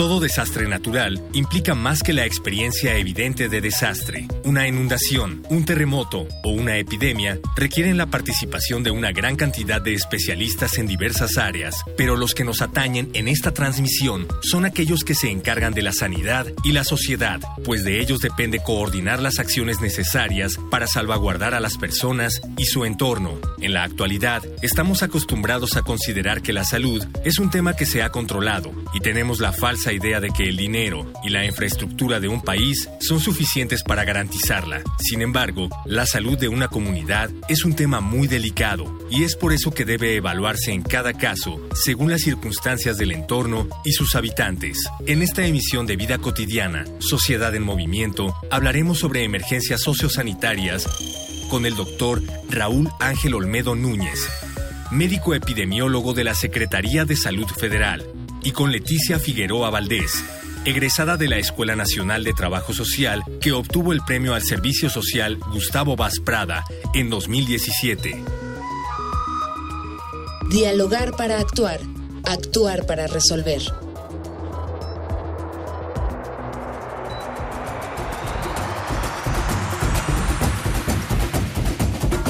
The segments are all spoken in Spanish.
Todo desastre natural implica más que la experiencia evidente de desastre. Una inundación, un terremoto o una epidemia requieren la participación de una gran cantidad de especialistas en diversas áreas, pero los que nos atañen en esta transmisión son aquellos que se encargan de la sanidad y la sociedad, pues de ellos depende coordinar las acciones necesarias para salvaguardar a las personas y su entorno. En la actualidad, estamos acostumbrados a considerar que la salud es un tema que se ha controlado y tenemos la falsa idea de que el dinero y la infraestructura de un país son suficientes para garantizarla. Sin embargo, la salud de una comunidad es un tema muy delicado y es por eso que debe evaluarse en cada caso según las circunstancias del entorno y sus habitantes. En esta emisión de Vida Cotidiana, Sociedad en Movimiento, hablaremos sobre emergencias sociosanitarias con el doctor Raúl Ángel Olmedo Núñez, médico epidemiólogo de la Secretaría de Salud Federal y con Leticia Figueroa Valdés, egresada de la Escuela Nacional de Trabajo Social que obtuvo el premio al Servicio Social Gustavo Vaz Prada en 2017. Dialogar para actuar, actuar para resolver.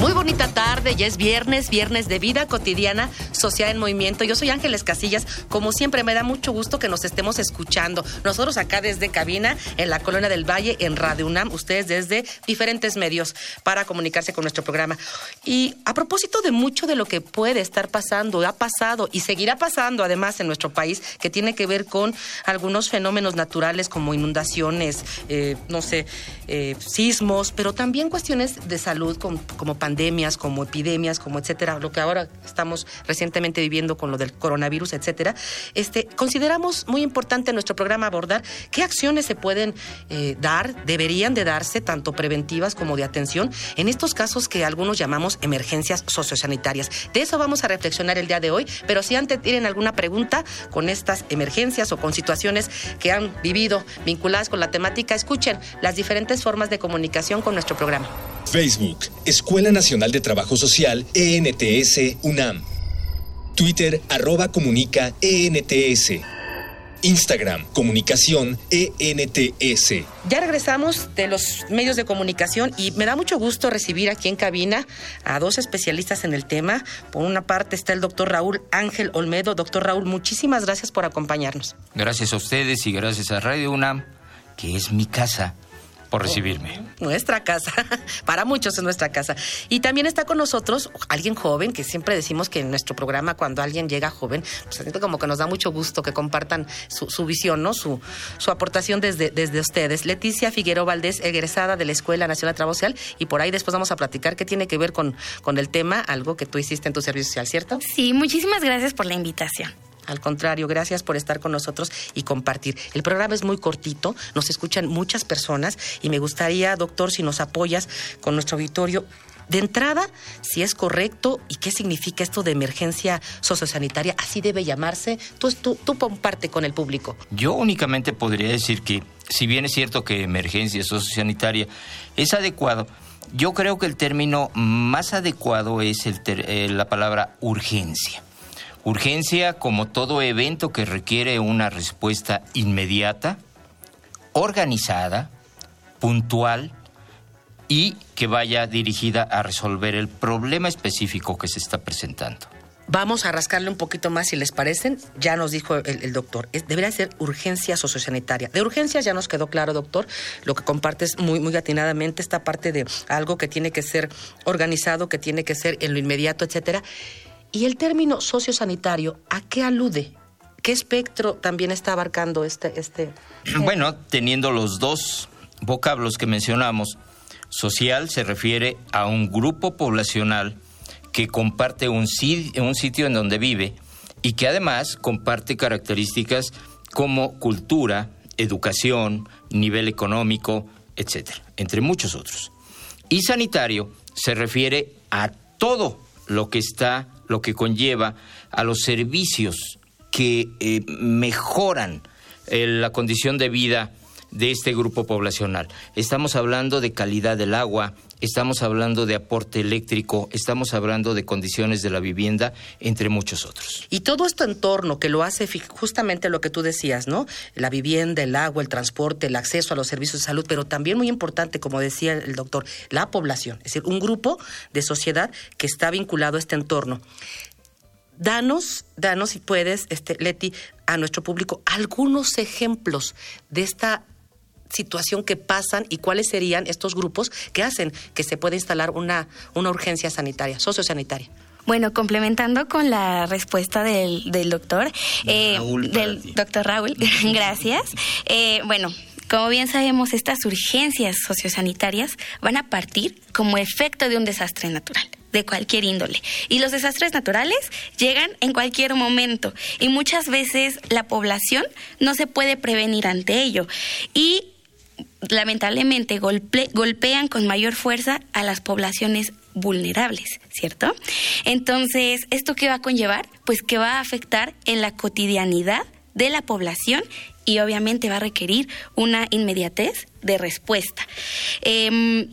Muy bonita tarde, ya es viernes, viernes de vida cotidiana, social en movimiento. Yo soy Ángeles Casillas, como siempre me da mucho gusto que nos estemos escuchando. Nosotros acá desde cabina en la Colonia del Valle, en Radio UNAM, ustedes desde diferentes medios para comunicarse con nuestro programa. Y a propósito de mucho de lo que puede estar pasando, ha pasado y seguirá pasando además en nuestro país, que tiene que ver con algunos fenómenos naturales como inundaciones, eh, no sé, eh, sismos, pero también cuestiones de salud como, como pandemia pandemias, como epidemias, como etcétera, lo que ahora estamos recientemente viviendo con lo del coronavirus, etcétera, este, consideramos muy importante en nuestro programa abordar qué acciones se pueden eh, dar, deberían de darse, tanto preventivas como de atención, en estos casos que algunos llamamos emergencias sociosanitarias. De eso vamos a reflexionar el día de hoy, pero si antes tienen alguna pregunta con estas emergencias o con situaciones que han vivido vinculadas con la temática, escuchen las diferentes formas de comunicación con nuestro programa. Facebook, Escuela Nacional de Trabajo Social, ENTS, UNAM. Twitter, arroba comunica, ENTS. Instagram, comunicación ENTS. Ya regresamos de los medios de comunicación y me da mucho gusto recibir aquí en cabina a dos especialistas en el tema. Por una parte está el doctor Raúl Ángel Olmedo. Doctor Raúl, muchísimas gracias por acompañarnos. Gracias a ustedes y gracias a Radio UNAM, que es mi casa por recibirme. Nuestra casa, para muchos es nuestra casa. Y también está con nosotros alguien joven, que siempre decimos que en nuestro programa cuando alguien llega joven, pues como que nos da mucho gusto que compartan su, visión, ¿no? Su, su aportación desde, desde ustedes. Leticia Figueroa Valdés, egresada de la Escuela Nacional de Trabajo Social, y por ahí después vamos a platicar qué tiene que ver con, con el tema, algo que tú hiciste en tu servicio social, ¿cierto? Sí, muchísimas gracias por la invitación. Al contrario, gracias por estar con nosotros y compartir. El programa es muy cortito, nos escuchan muchas personas y me gustaría, doctor, si nos apoyas con nuestro auditorio, de entrada, si es correcto y qué significa esto de emergencia sociosanitaria, así debe llamarse. Tú, tú, tú comparte con el público. Yo únicamente podría decir que, si bien es cierto que emergencia sociosanitaria es adecuado, yo creo que el término más adecuado es el eh, la palabra urgencia. Urgencia como todo evento que requiere una respuesta inmediata, organizada, puntual y que vaya dirigida a resolver el problema específico que se está presentando. Vamos a rascarle un poquito más si les parecen. Ya nos dijo el, doctor, debería ser urgencia sociosanitaria. De urgencias ya nos quedó claro, doctor, lo que compartes muy, muy atinadamente, esta parte de algo que tiene que ser organizado, que tiene que ser en lo inmediato, etcétera. ¿Y el término sociosanitario a qué alude? ¿Qué espectro también está abarcando este, este? Bueno, teniendo los dos vocablos que mencionamos, social se refiere a un grupo poblacional que comparte un, un sitio en donde vive y que además comparte características como cultura, educación, nivel económico, etcétera, entre muchos otros. Y sanitario se refiere a todo lo que está, lo que conlleva a los servicios que eh, mejoran eh, la condición de vida de este grupo poblacional. Estamos hablando de calidad del agua, estamos hablando de aporte eléctrico, estamos hablando de condiciones de la vivienda, entre muchos otros. Y todo esto entorno que lo hace justamente lo que tú decías, ¿no? La vivienda, el agua, el transporte, el acceso a los servicios de salud, pero también muy importante, como decía el doctor, la población, es decir, un grupo de sociedad que está vinculado a este entorno. Danos, danos si puedes, este, Leti, a nuestro público algunos ejemplos de esta situación que pasan y cuáles serían estos grupos que hacen que se pueda instalar una, una urgencia sanitaria, sociosanitaria. Bueno, complementando con la respuesta del, del doctor, eh, del doctor Raúl, gracias. Eh, bueno, como bien sabemos, estas urgencias sociosanitarias van a partir como efecto de un desastre natural de cualquier índole. Y los desastres naturales llegan en cualquier momento y muchas veces la población no se puede prevenir ante ello. Y lamentablemente golpean con mayor fuerza a las poblaciones vulnerables, ¿cierto? Entonces, ¿esto qué va a conllevar? Pues que va a afectar en la cotidianidad de la población y obviamente va a requerir una inmediatez de respuesta. Em,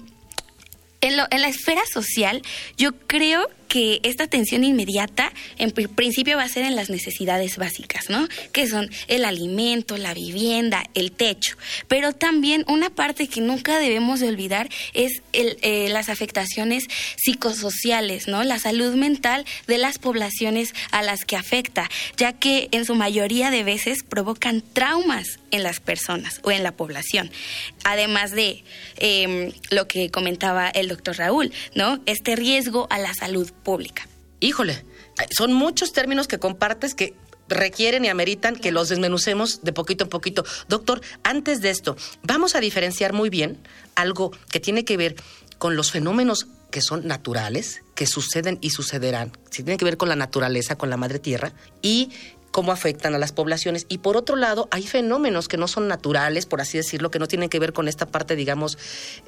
en, en la esfera social, yo creo que esta atención inmediata en principio va a ser en las necesidades básicas, ¿no? Que son el alimento, la vivienda, el techo. Pero también una parte que nunca debemos de olvidar es el, eh, las afectaciones psicosociales, ¿no? La salud mental de las poblaciones a las que afecta, ya que en su mayoría de veces provocan traumas en las personas o en la población. Además de em, lo que comentaba el doctor Raúl, ¿no? Este riesgo a la salud pública. Híjole, son muchos términos que compartes que requieren y ameritan que los desmenucemos de poquito en poquito. Doctor, antes de esto, vamos a diferenciar muy bien algo que tiene que ver con los fenómenos que son naturales, que suceden y sucederán, si tiene que ver con la naturaleza, con la madre tierra, y cómo afectan a las poblaciones. Y por otro lado, hay fenómenos que no son naturales, por así decirlo, que no tienen que ver con esta parte, digamos,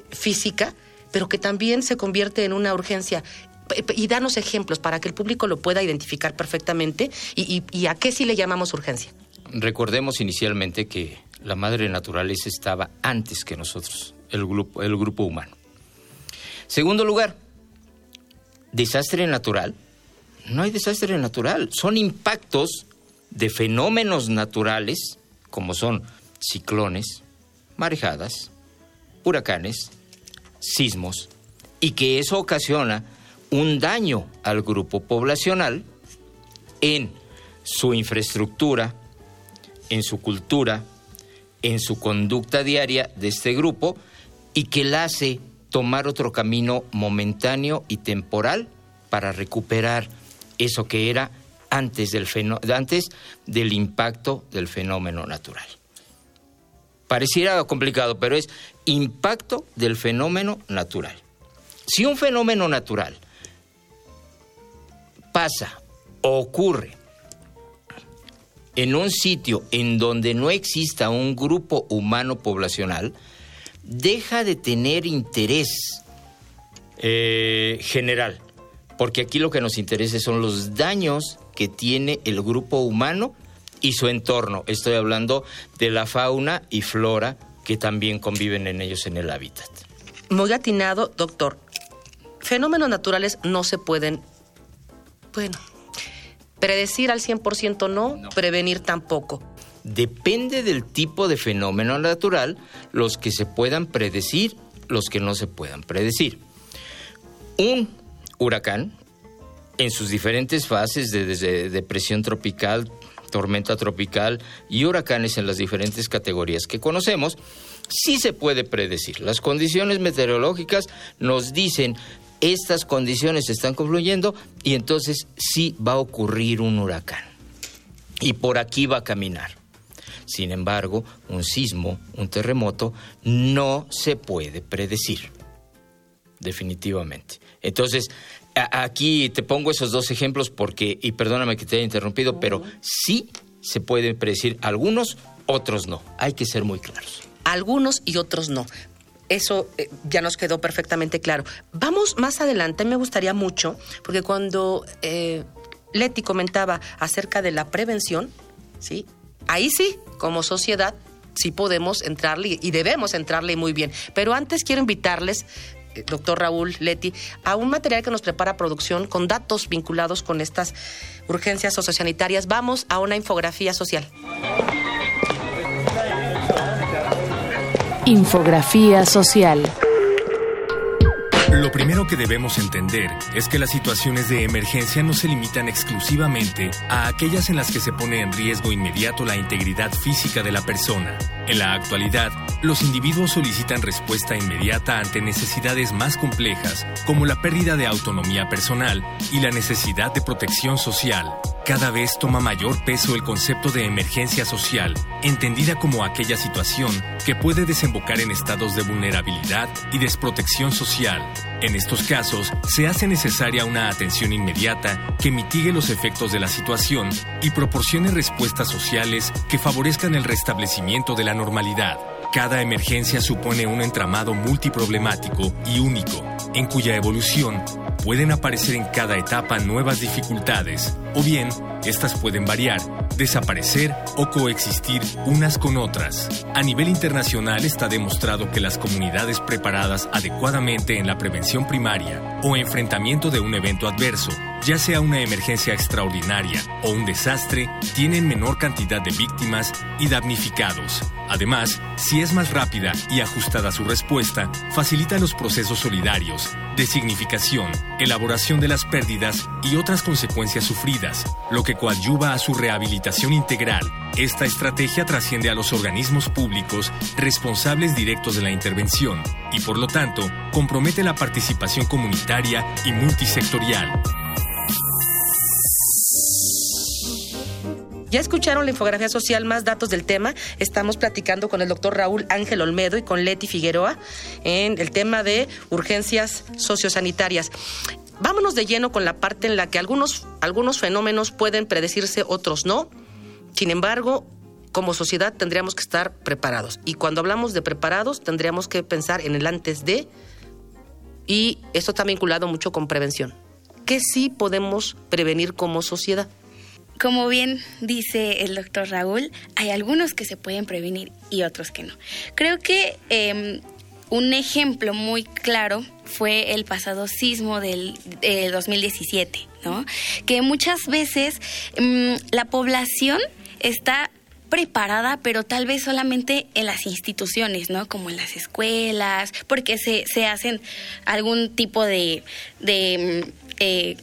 física, pero que también se convierte en una urgencia y danos ejemplos para que el público lo pueda identificar perfectamente y, a qué sí le llamamos urgencia. Recordemos inicialmente que la madre naturaleza estaba antes que nosotros, el grupo, el grupo humano. Segundo lugar, desastre natural. No hay desastre natural, son impactos de fenómenos naturales como son ciclones, marejadas, huracanes, sismos, y que eso ocasiona un daño al grupo poblacional en su infraestructura, en su cultura, en su conducta diaria de este grupo y que la hace tomar otro camino momentáneo y temporal para recuperar eso que era antes del, antes del impacto del fenómeno natural. Pareciera complicado, pero es impacto del fenómeno natural. Si un fenómeno natural pasa ocurre en un sitio en donde no exista un grupo humano poblacional, deja de tener interés eh, general, porque aquí lo que nos interesa son los daños que tiene el grupo humano y su entorno. Estoy hablando de la fauna y flora que también conviven en ellos en el hábitat. Muy atinado, doctor. Fenómenos naturales no se pueden bueno, predecir al 100% no, no, prevenir tampoco. Depende del tipo de fenómeno natural, los que se puedan predecir, los que no se puedan predecir. Un huracán, en sus diferentes fases, de, desde depresión tropical, tormenta tropical y huracanes en las diferentes categorías que conocemos, sí se puede predecir. Las condiciones meteorológicas nos dicen estas condiciones están confluyendo y entonces sí va a ocurrir un huracán. Y por aquí va a caminar. Sin embargo, un sismo, un terremoto, no se puede predecir. Definitivamente. Entonces, aquí te pongo esos dos ejemplos porque, y perdóname que te haya interrumpido, pero sí se pueden predecir algunos, otros no. Hay que ser muy claros. Algunos y otros no. Eso eh, ya nos quedó perfectamente claro. Vamos más adelante, me gustaría mucho, porque cuando eh, Leti comentaba acerca de la prevención, ¿sí? Ahí sí, como sociedad, sí podemos entrarle y debemos entrarle muy bien. Pero antes quiero invitarles eh, doctor Raúl Leti, a un material que nos prepara producción con datos vinculados con estas urgencias sociosanitarias. Vamos a una infografía social. Infografía social. Lo primero que debemos entender es que las situaciones de emergencia no se limitan exclusivamente a aquellas en las que se pone en riesgo inmediato la integridad física de la persona. En la actualidad, los individuos solicitan respuesta inmediata ante necesidades más complejas, como la pérdida de autonomía personal y la necesidad de protección social. Cada vez toma mayor peso el concepto de emergencia social, entendida como aquella situación que puede desembocar en estados de vulnerabilidad y desprotección social. En estos casos, se hace necesaria una atención inmediata que mitigue los efectos de la situación y proporcione respuestas sociales que favorezcan el restablecimiento de la normalidad. Cada emergencia supone un entramado multiproblemático y único, en cuya evolución pueden aparecer en cada etapa nuevas dificultades, o bien, estas pueden variar, desaparecer o coexistir unas con otras. A nivel internacional está demostrado que las comunidades preparadas adecuadamente en la prevención primaria o enfrentamiento de un evento adverso ya sea una emergencia extraordinaria o un desastre, tienen menor cantidad de víctimas y damnificados. Además, si es más rápida y ajustada su respuesta, facilita los procesos solidarios, de significación, elaboración de las pérdidas y otras consecuencias sufridas, lo que coadyuva a su rehabilitación integral. Esta estrategia trasciende a los organismos públicos responsables directos de la intervención y, por lo tanto, compromete la participación comunitaria y multisectorial. Ya escucharon la infografía social, más datos del tema. Estamos platicando con el doctor Raúl Ángel Olmedo y con Leti Figueroa en el tema de urgencias sociosanitarias. Vámonos de lleno con la parte en la que algunos, algunos fenómenos pueden predecirse, otros no. Sin embargo, como sociedad tendríamos que estar preparados. Y cuando hablamos de preparados, tendríamos que pensar en el antes de, y esto está vinculado mucho con prevención. ¿Qué sí podemos prevenir como sociedad? Como bien dice el doctor Raúl, hay algunos que se pueden prevenir y otros que no. Creo que em, un ejemplo muy claro fue el pasado sismo del 2017, ¿no? Que muchas veces em, la población está preparada, pero tal vez solamente en las instituciones, ¿no? Como en las escuelas, porque se, se hacen algún tipo de, de em, eh,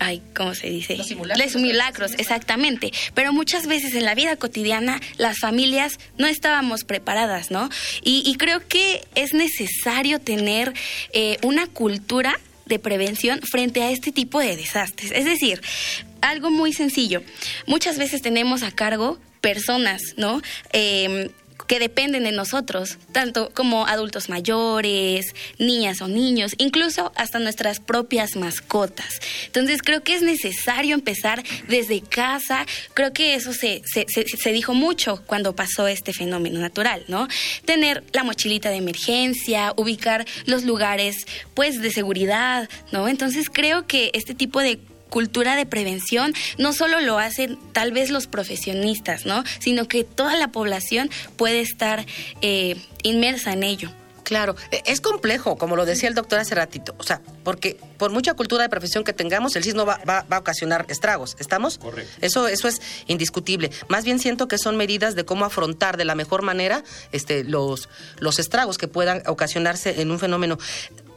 ay, ¿cómo se dice? Los simulacros. simulacros, exactamente. Pero muchas veces en la vida cotidiana las familias no estábamos preparadas, ¿no? Y, creo que es necesario tener eh, una cultura de prevención frente a este tipo de desastres. Es decir, algo muy sencillo. Muchas veces tenemos a cargo personas, ¿no? Eh, que dependen de nosotros, tanto como adultos mayores, niñas o niños, incluso hasta nuestras propias mascotas. Entonces creo que es necesario empezar desde casa, creo que eso se, se, se, dijo mucho cuando pasó este fenómeno natural, ¿no? Tener la mochilita de emergencia, ubicar los lugares pues de seguridad, ¿no? Entonces creo que este tipo de cultura de prevención no solo lo hacen tal vez los profesionistas, ¿no? Sino que toda la población puede estar eh, inmersa en ello. Claro, e, es complejo, como lo decía el doctor hace ratito, o sea, porque por mucha cultura de profesión que tengamos, el sismo va, a ocasionar estragos, ¿estamos? Correcto. Eso, eso es indiscutible. Más bien siento que son medidas de cómo afrontar de la mejor manera este, los, los estragos que puedan ocasionarse en un fenómeno.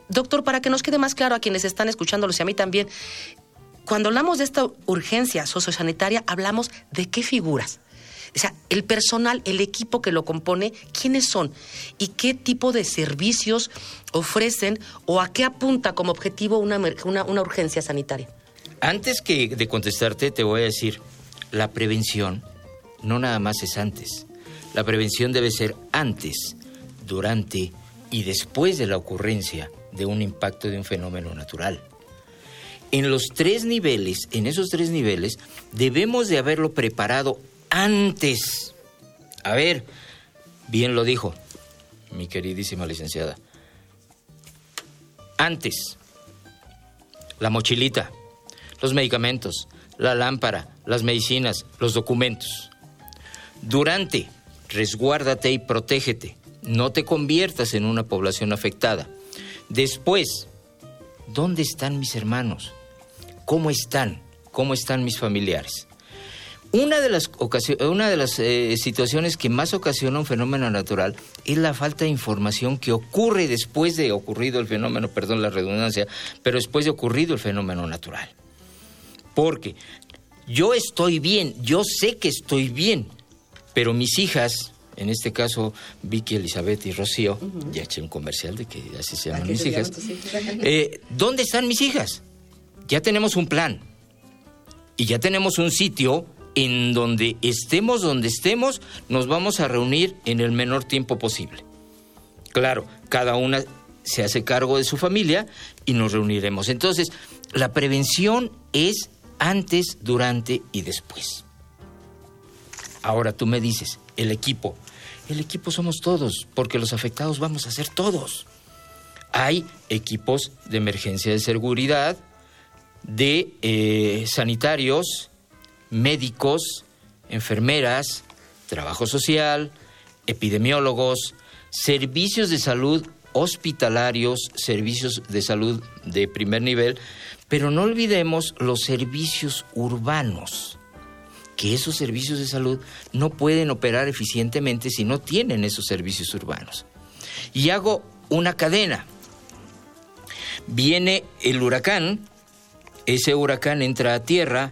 Doctor, para que nos quede más claro a quienes están escuchándolos y a mí también, cuando hablamos de esta urgencia sociosanitaria, hablamos de qué figuras. O sea, el personal, el equipo que lo compone, ¿quiénes son? ¿Y qué tipo de servicios ofrecen o a qué apunta como objetivo una, una, urgencia sanitaria? Antes que de contestarte, te voy a decir, la prevención no nada más es antes. La prevención debe ser antes, durante y después de la ocurrencia de un impacto de un fenómeno natural en los tres niveles, en esos tres niveles, debemos de haberlo preparado antes, A ver, bien lo dijo mi queridísima licenciada. Antes, la mochilita, los medicamentos, la lámpara, las medicinas, los documentos. Durante, resguárdate y protégete. No te conviertas en una población afectada. Después, ¿dónde están mis hermanos? ¿Cómo están? ¿Cómo están mis familiares? Una de las, una de las eh, situaciones que más ocasiona un fenómeno natural es la falta de información que ocurre después de ocurrido el fenómeno, perdón la redundancia, pero después de ocurrido el fenómeno natural. Porque yo estoy bien, yo sé que estoy bien, pero mis hijas, en este caso Vicky, Elizabeth y Rocío, ya eché un comercial de que así se llaman mis hijas, eh, ¿dónde están mis hijas? Ya tenemos un plan y ya tenemos un sitio en donde estemos donde estemos, nos vamos a reunir en el menor tiempo posible. Claro, cada una se hace cargo de su familia y nos reuniremos. Entonces, la prevención es antes, durante y después. Ahora tú me dices, el equipo. El equipo somos todos, porque los afectados vamos a ser todos. Hay equipos de emergencia de seguridad, de eh, sanitarios, médicos, enfermeras, trabajo social, epidemiólogos, servicios de salud hospitalarios, servicios de salud de primer nivel, pero no olvidemos los servicios urbanos, que esos servicios de salud no pueden operar eficientemente si no tienen esos servicios urbanos. Y hago una cadena. Viene el huracán, ese huracán entra a tierra,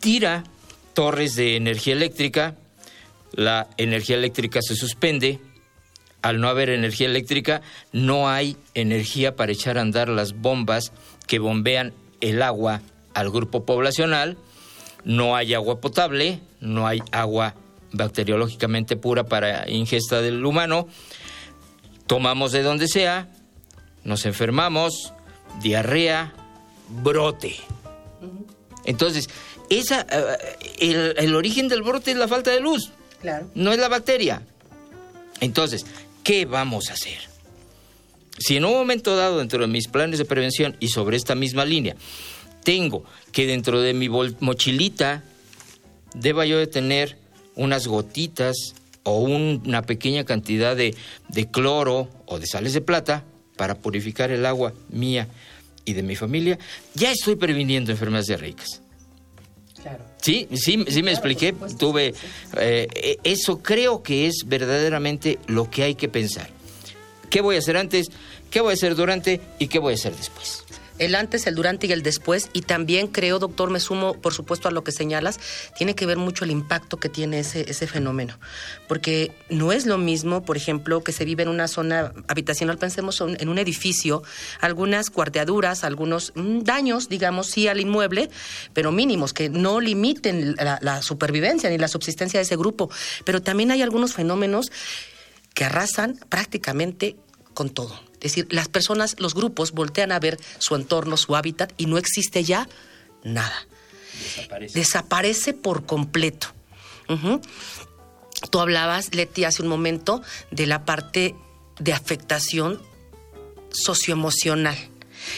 tira torres de energía eléctrica, la energía eléctrica se suspende, al no haber energía eléctrica no hay energía para echar a andar las bombas que bombean el agua al grupo poblacional, no hay agua potable, no hay agua bacteriológicamente pura para ingesta del humano, tomamos de donde sea, nos enfermamos, diarrea, brote. Entonces, esa, eh, el, origen del brote es la falta de luz. Claro. No es la bacteria. Entonces, ¿qué vamos a hacer? Si en un momento dado, dentro de mis planes de prevención y sobre esta misma línea, tengo que dentro de mi mochilita deba yo de tener unas gotitas o una pequeña cantidad de, de cloro o de sales de plata para purificar el agua mía y de mi familia, ya estoy previniendo enfermedades diarreicas. Sí, sí, sí me expliqué. Tuve eh, e, eso creo que es verdaderamente lo que hay que pensar. ¿Qué voy a hacer antes? ¿Qué voy a hacer durante? ¿Y qué voy a hacer después? El antes, el durante y el después. Y también creo, doctor, me sumo, por supuesto, a lo que señalas, tiene que ver mucho el impacto que tiene ese, ese fenómeno. Porque no es lo mismo, por ejemplo, que se vive en una zona habitacional, pensemos en un edificio, algunas cuarteaduras, algunos mm, daños, digamos, sí al inmueble, pero mínimos, que no limiten la, la supervivencia ni la subsistencia de ese grupo. Pero también hay algunos fenómenos que arrasan prácticamente con todo. Es decir, las personas, los grupos voltean a ver su entorno, su hábitat y no existe ya nada. Desaparece. Desaparece por completo. Tú hablabas, Leti, hace un momento de la parte de afectación socioemocional.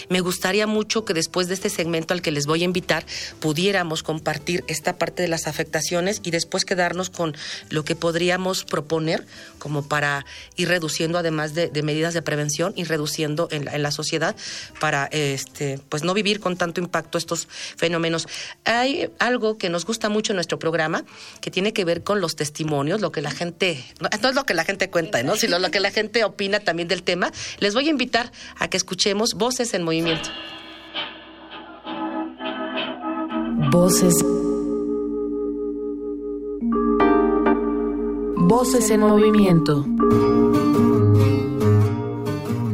Me gustaría mucho que después de este segmento al que les voy a invitar pudiéramos compartir esta parte de las afectaciones y después quedarnos con lo que podríamos proponer como para ir reduciendo, además de, medidas de prevención, y reduciendo en la, sociedad para este, pues no vivir con tanto impacto estos fenómenos. Hay algo que nos gusta mucho en nuestro programa que tiene que ver con los testimonios, lo que la gente, no, no es lo que la gente cuenta, ¿no? sino lo que la gente opina también del tema. Les voy a invitar a que escuchemos voces en movimiento. Voces. Voces en movimiento.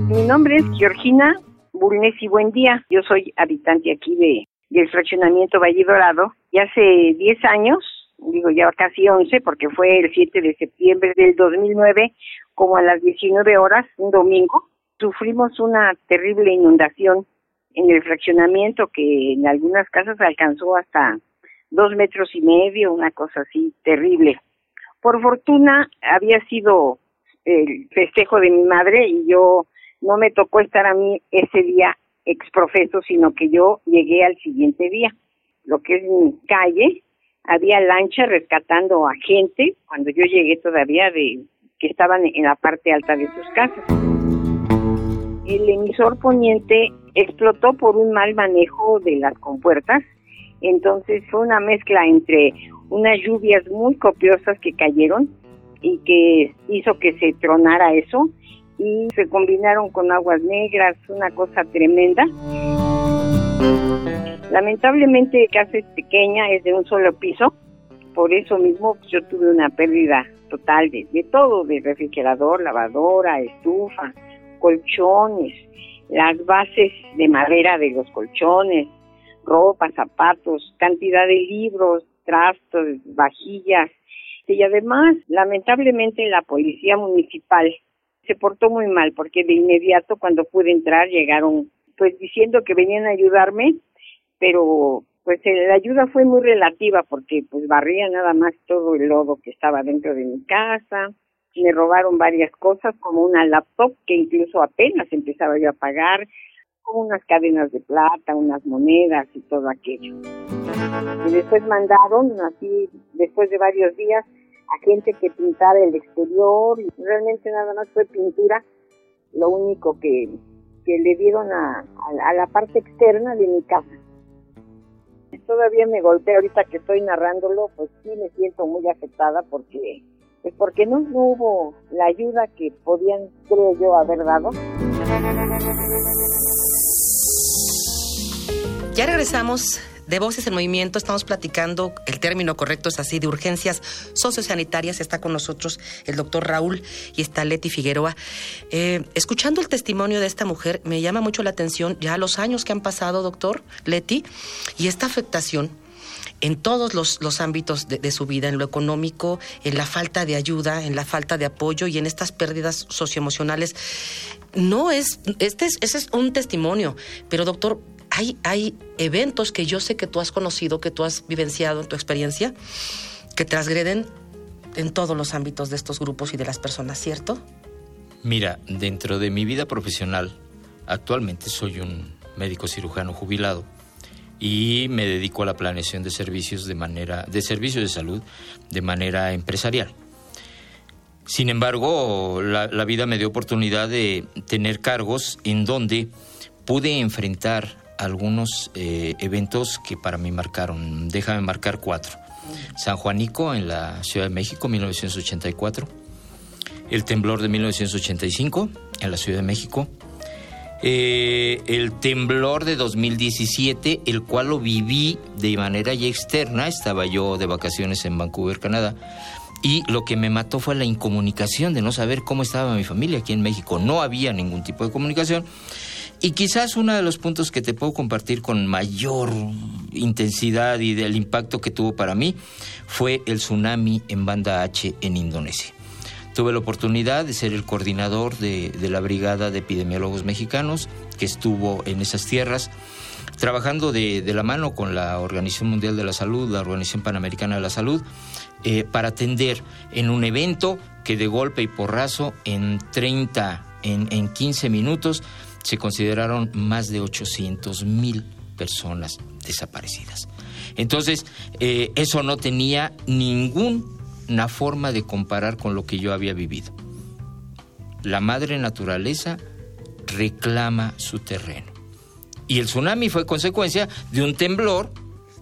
Mi nombre es Georgina Bulnes y buen día. Yo soy habitante aquí de del fraccionamiento Valle Dorado y hace 10 años, digo ya casi 11 porque fue el 7 de septiembre del 2009 como a las 19 horas, un domingo, sufrimos una terrible inundación en el fraccionamiento que en algunas casas alcanzó hasta dos metros y medio, una cosa así terrible. Por fortuna había sido el festejo de mi madre y yo no me tocó estar a mí ese día exprofeso, sino que yo llegué al siguiente día. Lo que es mi calle, había lancha rescatando a gente cuando yo llegué todavía de que estaban en la parte alta de sus casas. El emisor poniente explotó por un mal manejo de las compuertas, entonces fue una mezcla entre unas lluvias muy copiosas que cayeron y que hizo que se tronara eso y se combinaron con aguas negras, una cosa tremenda. Lamentablemente casa es pequeña, es de un solo piso, por eso mismo yo tuve una pérdida total de, de todo, de refrigerador, lavadora, estufa, colchones, las bases de madera de los colchones, ropa, zapatos, cantidad de libros, trastos, vajillas. Y además, lamentablemente, la policía municipal se portó muy mal porque de inmediato cuando pude entrar llegaron pues diciendo que venían a ayudarme, pero pues eh, la ayuda fue muy relativa porque pues barría nada más todo el lodo que estaba dentro de mi casa, me robaron varias cosas como una laptop que incluso apenas empezaba yo a pagar, como unas cadenas de plata, unas monedas y todo aquello. Y después mandaron, así después de varios días, a gente que pintara el exterior y realmente nada más fue pintura, lo único que, que le dieron a, a, la parte externa de mi casa. Todavía me golpea ahorita que estoy narrándolo, pues sí me siento muy afectada porque pues porque no, hubo la ayuda que podían, creo yo, haber dado. Ya regresamos de Voces en Movimiento estamos platicando, el término correcto es así, de urgencias sociosanitarias. Está con nosotros el doctor Raúl y está Leti Figueroa. Eh, escuchando el testimonio de esta mujer, me llama mucho la atención ya los años que han pasado, doctor Leti, y esta afectación en todos los, los ámbitos de, su vida, en lo económico, en la falta de ayuda, en la falta de apoyo y en estas pérdidas socioemocionales. No es, este es, ese es un testimonio, pero doctor, hay, hay eventos que yo sé que tú has conocido, que tú has vivenciado en tu experiencia, que transgreden en todos los ámbitos de estos grupos y de las personas, ¿cierto? Mira, dentro de mi vida profesional, actualmente soy un médico cirujano jubilado y me dedico a la planeación de servicios de manera de servicios de salud de manera empresarial. Sin embargo, la, vida me dio oportunidad de tener cargos en donde pude enfrentar algunos eh, eventos que para mí marcaron. Déjame marcar cuatro. San Juanico en la Ciudad de México, 1984. El temblor de 1985 en la Ciudad de México. Eh, el temblor de 2017, el cual lo viví de manera ya externa. Estaba yo de vacaciones en Vancouver, Canadá. Y lo que me mató fue la incomunicación de no saber cómo estaba mi familia aquí en México. No había ningún tipo de comunicación. Y quizás uno de los puntos que te puedo compartir con mayor intensidad y del impacto que tuvo para mí fue el tsunami en Banda H en Indonesia. Tuve la oportunidad de ser el coordinador de, la Brigada de Epidemiólogos Mexicanos que estuvo en esas tierras, trabajando de, la mano con la Organización Mundial de la Salud, la Organización Panamericana de la Salud, eh, para atender en un evento que de golpe y porrazo en 30, en, en 15 minutos, se consideraron más de 800 mil personas desaparecidas. Entonces, eh, eso no tenía ninguna forma de comparar con lo que yo había vivido. La madre naturaleza reclama su terreno. Y el tsunami fue consecuencia de un temblor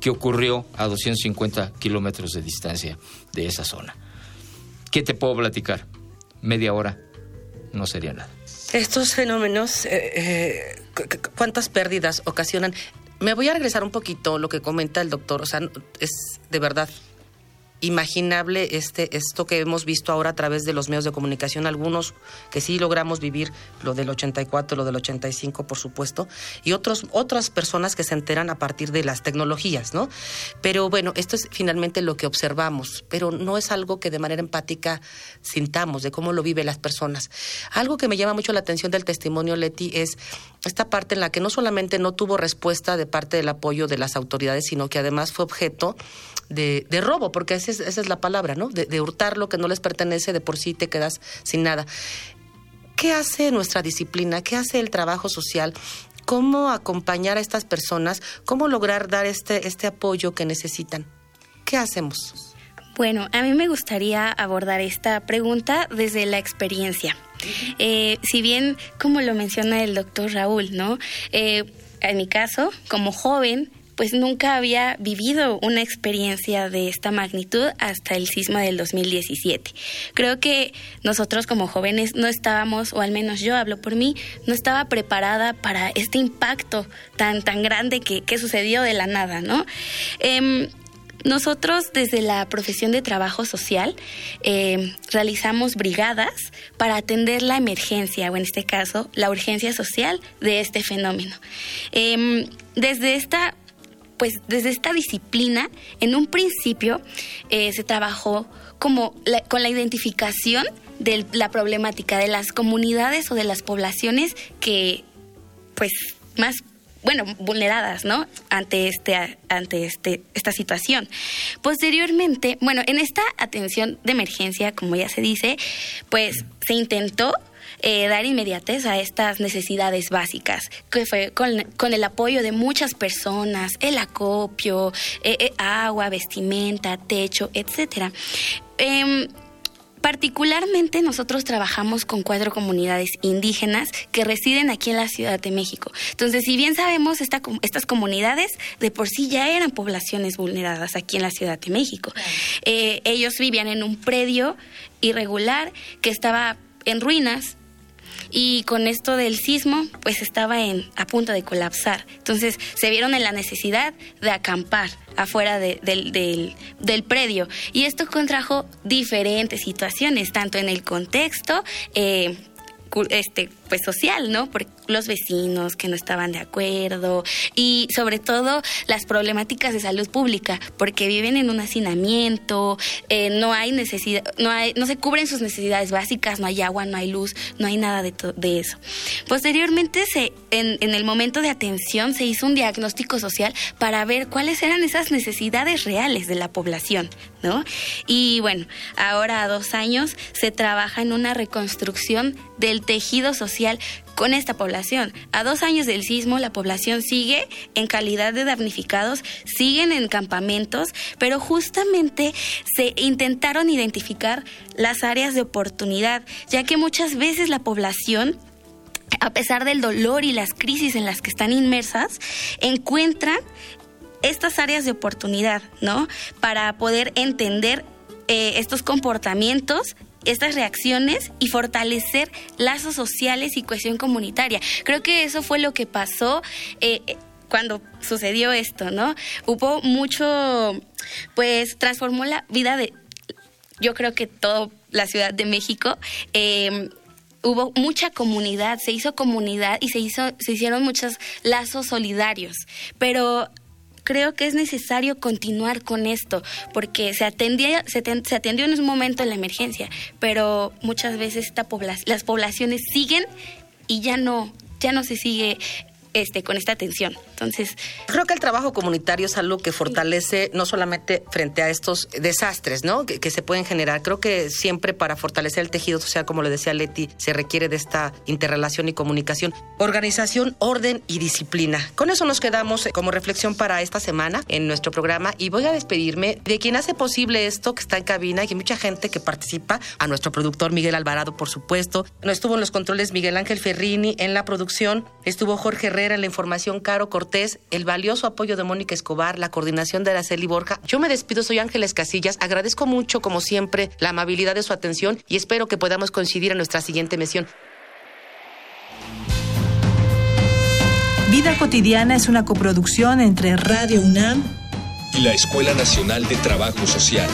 que ocurrió a 250 kilómetros de distancia de esa zona. ¿Qué te puedo platicar? Media hora no sería nada. Estos fenómenos, eh, eh, ¿cuántas pérdidas ocasionan? Me voy a regresar un poquito lo que comenta el doctor. O sea, es de verdad imaginable este esto que hemos visto ahora a través de los medios de comunicación, algunos que sí logramos vivir lo del 84, lo del 85, por supuesto, y otros otras personas que se enteran a partir de las tecnologías, ¿no? Pero bueno, esto es finalmente lo que observamos, pero no es algo que de manera empática sintamos de cómo lo viven las personas. Algo que me llama mucho la atención del testimonio Leti es esta parte en la que no solamente no tuvo respuesta de parte del apoyo de las autoridades, sino que además fue objeto de, robo, porque esa es, la palabra, ¿no? De, de hurtar lo que no les pertenece, de por sí te quedas sin nada. ¿Qué hace nuestra disciplina? ¿Qué hace el trabajo social? ¿Cómo acompañar a estas personas? ¿Cómo lograr dar este, este apoyo que necesitan? ¿Qué hacemos? Bueno, a mí me gustaría abordar esta pregunta desde la experiencia. Eh, si bien, como lo menciona el doctor Raúl, ¿no? Eh, en mi caso, como joven, pues nunca había vivido una experiencia de esta magnitud hasta el sismo del 2017. Creo que nosotros como jóvenes no estábamos, o al menos yo hablo por mí, no estaba preparada para este impacto tan, tan grande que, sucedió de la nada, ¿no? Em, nosotros desde la profesión de trabajo social em, realizamos brigadas para atender la emergencia o en este caso la urgencia social de este fenómeno. Em, desde esta pues desde esta disciplina, en un principio eh, se trabajó como con la identificación de la problemática de las comunidades o de las poblaciones que, pues, más bueno, vulneradas, ¿no? Ante este, ante este, esta situación. Posteriormente, bueno, en esta atención de emergencia, como ya se dice, pues se intentó eh, dar inmediatez a estas necesidades básicas, que fue con, el apoyo de muchas personas, el acopio, eh, eh, agua, vestimenta, techo, etcétera. Particularmente nosotros trabajamos con cuatro comunidades indígenas que residen aquí en la Ciudad de México. Entonces, si bien sabemos, estas comunidades de por sí ya eran poblaciones vulneradas aquí en la Ciudad de México. ellos vivían en un predio irregular que estaba en ruinas, y con esto del sismo pues estaba en, a punto de colapsar. Entonces se vieron en la necesidad de acampar afuera del, del, predio y esto contrajo diferentes situaciones, tanto en el contexto eh, este, pues social, ¿no? Por los vecinos que no estaban de acuerdo y sobre todo las problemáticas de salud pública, porque viven en un hacinamiento, eh, no hay necesidad, no no se cubren sus necesidades básicas, no hay agua, no hay luz, no hay nada de, de eso. Posteriormente, se, en, en el momento de atención, se hizo un diagnóstico social para ver cuáles eran esas necesidades reales de la población, ¿no? Y bueno, ahora a dos años se trabaja en una reconstrucción del tejido social con esta población. A dos años del sismo, la población sigue en calidad de damnificados, siguen en campamentos, pero justamente se intentaron identificar las áreas de oportunidad, ya que muchas veces la población a pesar del dolor y las crisis en las que están inmersas, encuentran estas áreas de oportunidad, ¿no? Para poder entender eh, estos comportamientos estas reacciones y fortalecer lazos sociales y cohesión comunitaria. Creo que eso fue lo que pasó eh, cuando sucedió esto, ¿no? Hubo mucho, pues transformó la vida de, yo creo que toda la Ciudad de México. Em, hubo mucha comunidad, se hizo comunidad y se hizo, se hicieron muchos lazos solidarios. Pero creo que es necesario continuar con esto, porque se, atendía, se, atendió en un momento en la emergencia, pero muchas veces esta las poblaciones siguen y ya no, ya no se sigue este, con esta atención. Entonces, creo que el trabajo comunitario es algo que fortalece no solamente frente a estos desastres, ¿no? Que, se pueden generar. Creo que siempre para fortalecer el tejido social, como le decía Leti, se requiere de esta interrelación y comunicación. Organización, orden y disciplina. Con eso nos quedamos eh, como reflexión para esta semana en nuestro programa y voy a despedirme de quien hace posible esto que está en cabina y mucha gente que participa, a nuestro productor Miguel Alvarado, por supuesto. No estuvo en los controles Miguel Ángel Ferrini en la producción, estuvo Jorge Herrera en la información, Caro Cortés el valioso apoyo de Mónica Escobar, la coordinación de Araceli Borja. Yo me despido, soy Ángeles Casillas. Agradezco mucho, como siempre, la amabilidad de su atención y espero que podamos coincidir en nuestra siguiente misión. Vida cotidiana es una coproducción entre Radio UNAM y la Escuela Nacional de Trabajo Social.